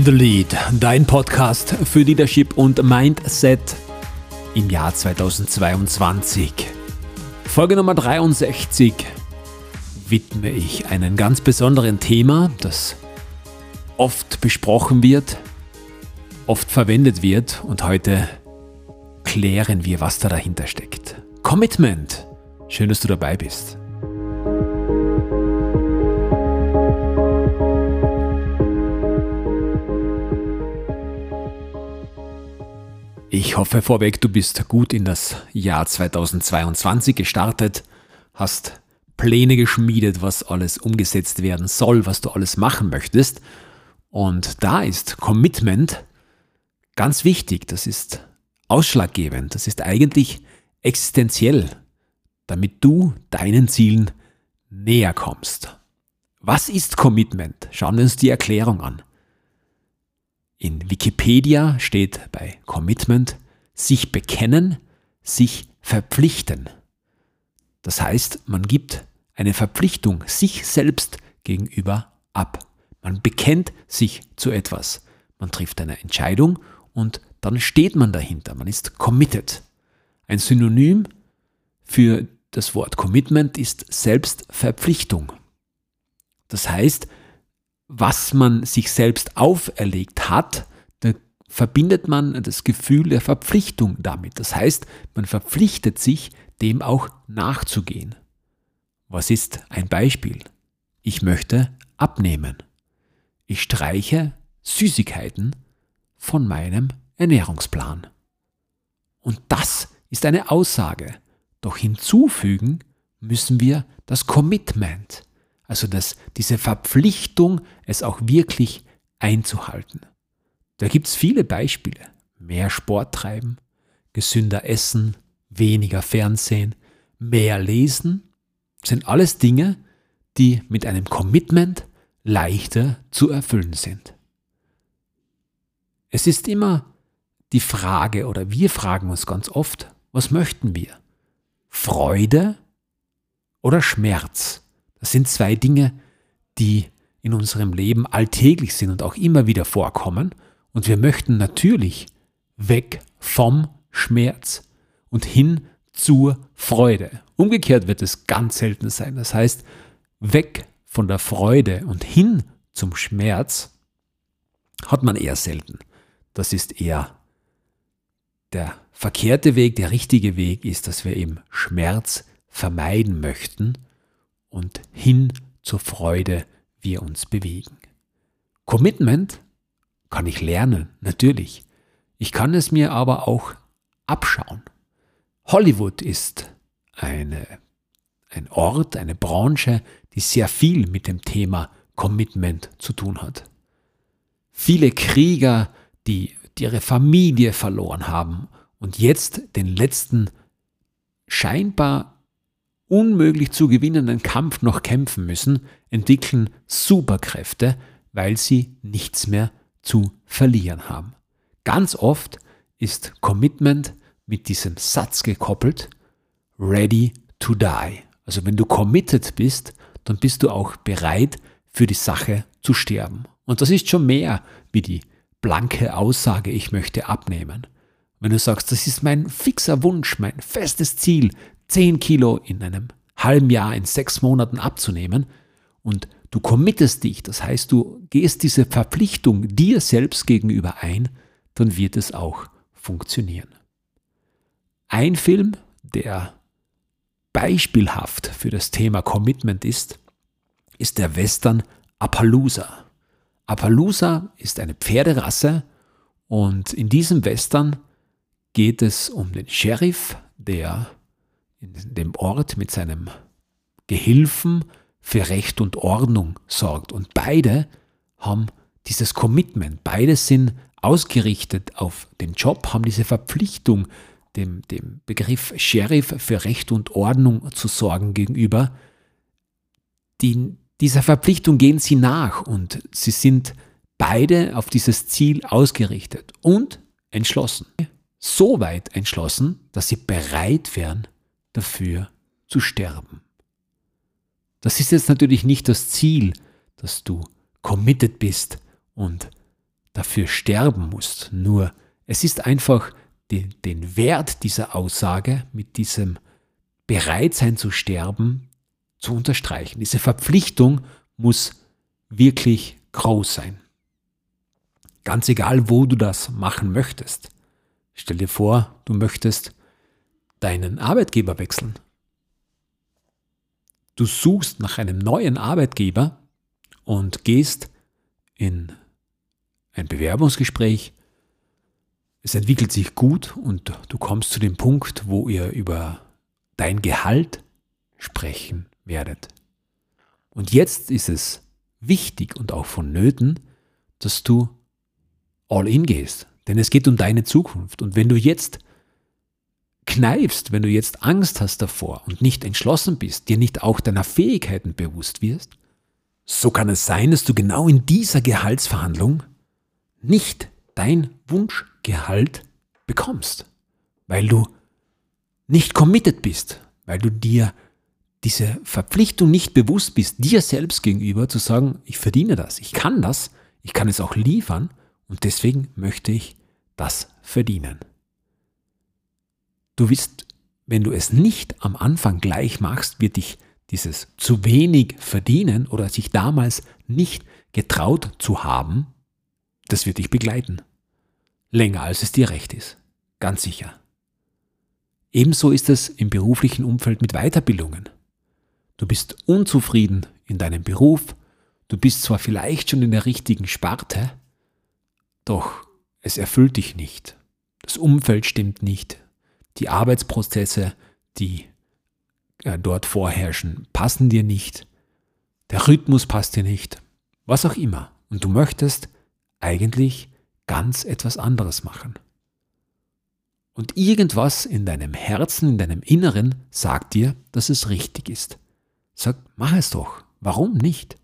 In the Lead, dein Podcast für Leadership und Mindset im Jahr 2022. Folge Nummer 63 widme ich einem ganz besonderen Thema, das oft besprochen wird, oft verwendet wird und heute klären wir, was da dahinter steckt. Commitment. Schön, dass du dabei bist. Ich hoffe vorweg, du bist gut in das Jahr 2022 gestartet, hast Pläne geschmiedet, was alles umgesetzt werden soll, was du alles machen möchtest. Und da ist Commitment ganz wichtig, das ist ausschlaggebend, das ist eigentlich existenziell, damit du deinen Zielen näher kommst. Was ist Commitment? Schauen wir uns die Erklärung an. In Wikipedia steht bei Commitment sich bekennen, sich verpflichten. Das heißt, man gibt eine Verpflichtung sich selbst gegenüber ab. Man bekennt sich zu etwas. Man trifft eine Entscheidung und dann steht man dahinter. Man ist committed. Ein Synonym für das Wort Commitment ist Selbstverpflichtung. Das heißt, was man sich selbst auferlegt hat, verbindet man das Gefühl der Verpflichtung damit. Das heißt, man verpflichtet sich, dem auch nachzugehen. Was ist ein Beispiel? Ich möchte abnehmen. Ich streiche Süßigkeiten von meinem Ernährungsplan. Und das ist eine Aussage. Doch hinzufügen müssen wir das Commitment. Also das, diese Verpflichtung, es auch wirklich einzuhalten. Da gibt es viele Beispiele. Mehr Sport treiben, gesünder essen, weniger Fernsehen, mehr lesen, sind alles Dinge, die mit einem Commitment leichter zu erfüllen sind. Es ist immer die Frage, oder wir fragen uns ganz oft, was möchten wir? Freude oder Schmerz? Das sind zwei Dinge, die in unserem Leben alltäglich sind und auch immer wieder vorkommen. Und wir möchten natürlich weg vom Schmerz und hin zur Freude. Umgekehrt wird es ganz selten sein. Das heißt, weg von der Freude und hin zum Schmerz hat man eher selten. Das ist eher der verkehrte Weg, der richtige Weg ist, dass wir eben Schmerz vermeiden möchten und hin zur Freude wir uns bewegen. Commitment kann ich lernen, natürlich. Ich kann es mir aber auch abschauen. Hollywood ist eine, ein Ort, eine Branche, die sehr viel mit dem Thema Commitment zu tun hat. Viele Krieger, die ihre Familie verloren haben und jetzt den letzten scheinbar unmöglich zu gewinnenden Kampf noch kämpfen müssen, entwickeln Superkräfte, weil sie nichts mehr zu verlieren haben. Ganz oft ist Commitment mit diesem Satz gekoppelt, ready to die. Also wenn du committed bist, dann bist du auch bereit, für die Sache zu sterben. Und das ist schon mehr wie die blanke Aussage, ich möchte abnehmen. Wenn du sagst, das ist mein fixer Wunsch, mein festes Ziel, 10 Kilo in einem halben Jahr, in sechs Monaten abzunehmen und du committest dich, das heißt, du gehst diese Verpflichtung dir selbst gegenüber ein, dann wird es auch funktionieren. Ein Film, der beispielhaft für das Thema Commitment ist, ist der Western Appaloosa. Appaloosa ist eine Pferderasse und in diesem Western geht es um den Sheriff, der in dem Ort mit seinem Gehilfen für Recht und Ordnung sorgt. Und beide haben dieses Commitment, beide sind ausgerichtet auf den Job, haben diese Verpflichtung, dem, dem Begriff Sheriff für Recht und Ordnung zu sorgen gegenüber. Die, dieser Verpflichtung gehen sie nach und sie sind beide auf dieses Ziel ausgerichtet und entschlossen. So weit entschlossen, dass sie bereit wären, dafür zu sterben. Das ist jetzt natürlich nicht das Ziel, dass du committed bist und dafür sterben musst. Nur es ist einfach den, den Wert dieser Aussage mit diesem Bereitsein zu sterben zu unterstreichen. Diese Verpflichtung muss wirklich groß sein. Ganz egal, wo du das machen möchtest. Stell dir vor, du möchtest deinen Arbeitgeber wechseln. Du suchst nach einem neuen Arbeitgeber und gehst in ein Bewerbungsgespräch. Es entwickelt sich gut und du kommst zu dem Punkt, wo ihr über dein Gehalt sprechen werdet. Und jetzt ist es wichtig und auch vonnöten, dass du all in gehst. Denn es geht um deine Zukunft. Und wenn du jetzt kneifst, wenn du jetzt Angst hast davor und nicht entschlossen bist, dir nicht auch deiner Fähigkeiten bewusst wirst, so kann es sein, dass du genau in dieser Gehaltsverhandlung nicht dein Wunschgehalt bekommst, weil du nicht committed bist, weil du dir diese Verpflichtung nicht bewusst bist, dir selbst gegenüber zu sagen, ich verdiene das, ich kann das, ich kann es auch liefern und deswegen möchte ich das verdienen. Du wirst, wenn du es nicht am Anfang gleich machst, wird dich dieses zu wenig verdienen oder sich damals nicht getraut zu haben, das wird dich begleiten. Länger als es dir recht ist. Ganz sicher. Ebenso ist es im beruflichen Umfeld mit Weiterbildungen. Du bist unzufrieden in deinem Beruf, du bist zwar vielleicht schon in der richtigen Sparte, doch es erfüllt dich nicht. Das Umfeld stimmt nicht. Die Arbeitsprozesse, die äh, dort vorherrschen, passen dir nicht. Der Rhythmus passt dir nicht. Was auch immer. Und du möchtest eigentlich ganz etwas anderes machen. Und irgendwas in deinem Herzen, in deinem Inneren sagt dir, dass es richtig ist. Sag, mach es doch. Warum nicht?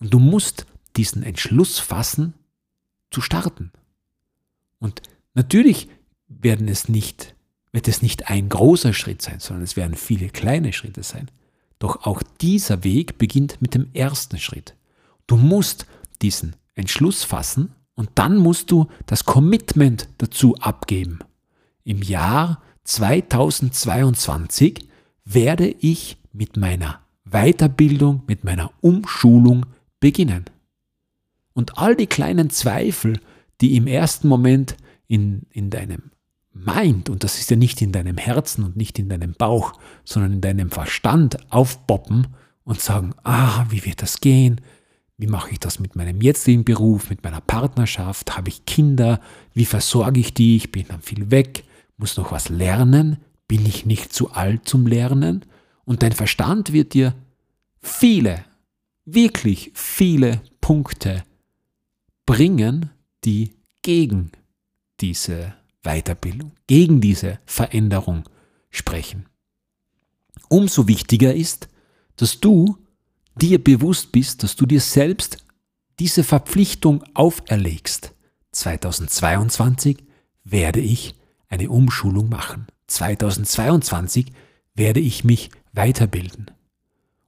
Und du musst diesen Entschluss fassen, zu starten. Und natürlich werden es nicht, wird es nicht ein großer Schritt sein, sondern es werden viele kleine Schritte sein. Doch auch dieser Weg beginnt mit dem ersten Schritt. Du musst diesen Entschluss fassen und dann musst du das Commitment dazu abgeben. Im Jahr 2022 werde ich mit meiner Weiterbildung, mit meiner Umschulung beginnen. Und all die kleinen Zweifel, die im ersten Moment in, in deinem Mind, und das ist ja nicht in deinem Herzen und nicht in deinem Bauch, sondern in deinem Verstand aufpoppen und sagen, ah, wie wird das gehen? Wie mache ich das mit meinem jetzigen Beruf, mit meiner Partnerschaft? Habe ich Kinder? Wie versorge ich die? Ich bin dann viel weg, muss noch was lernen. Bin ich nicht zu alt zum Lernen? Und dein Verstand wird dir viele, wirklich viele Punkte bringen, die gegen diese Weiterbildung, gegen diese Veränderung sprechen. Umso wichtiger ist, dass du dir bewusst bist, dass du dir selbst diese Verpflichtung auferlegst. 2022 werde ich eine Umschulung machen. 2022 werde ich mich weiterbilden.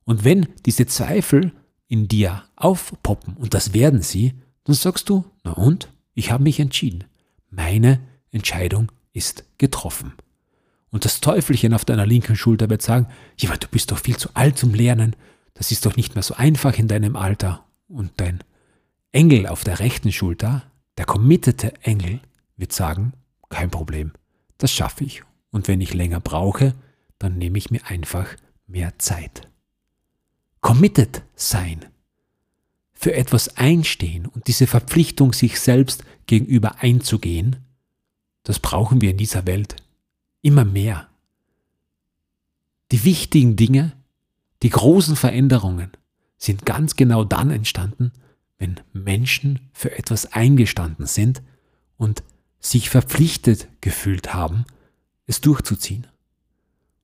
Und wenn diese Zweifel in dir aufpoppen, und das werden sie, dann sagst du, na und, ich habe mich entschieden. Meine Entscheidung ist getroffen. Und das Teufelchen auf deiner linken Schulter wird sagen, ja, du bist doch viel zu alt zum Lernen, das ist doch nicht mehr so einfach in deinem Alter. Und dein Engel auf der rechten Schulter, der committete Engel, wird sagen, kein Problem, das schaffe ich. Und wenn ich länger brauche, dann nehme ich mir einfach mehr Zeit. Committed sein, für etwas einstehen und diese Verpflichtung sich selbst gegenüber einzugehen, das brauchen wir in dieser Welt immer mehr. Die wichtigen Dinge, die großen Veränderungen sind ganz genau dann entstanden, wenn Menschen für etwas eingestanden sind und sich verpflichtet gefühlt haben, es durchzuziehen.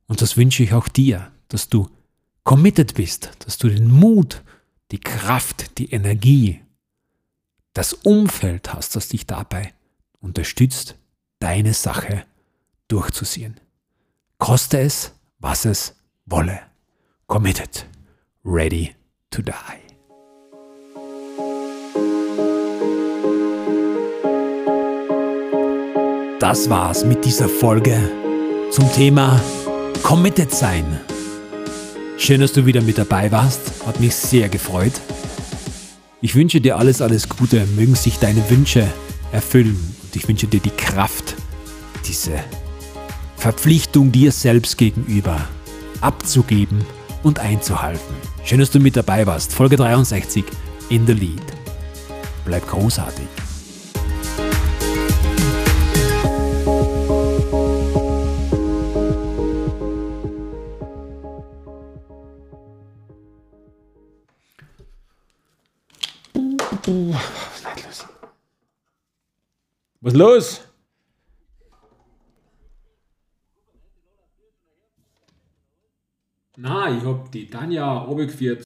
Und das wünsche ich auch dir, dass du committed bist, dass du den Mut, die Kraft, die Energie, das Umfeld hast, das dich dabei unterstützt, deine Sache durchzuziehen. Koste es, was es wolle. Committed, ready to die. das war's mit dieser Folge zum Thema Committed sein. Schön, dass du wieder mit dabei warst. Hat mich sehr gefreut. Ich wünsche dir alles, alles Gute. Mögen sich deine Wünsche erfüllen. Ich wünsche dir die Kraft, diese Verpflichtung dir selbst gegenüber abzugeben und einzuhalten. Schön, dass du mit dabei warst. Folge 63 in the Lead. Bleib großartig. Was ist los? Na, ich hab die Tanja runtergeführt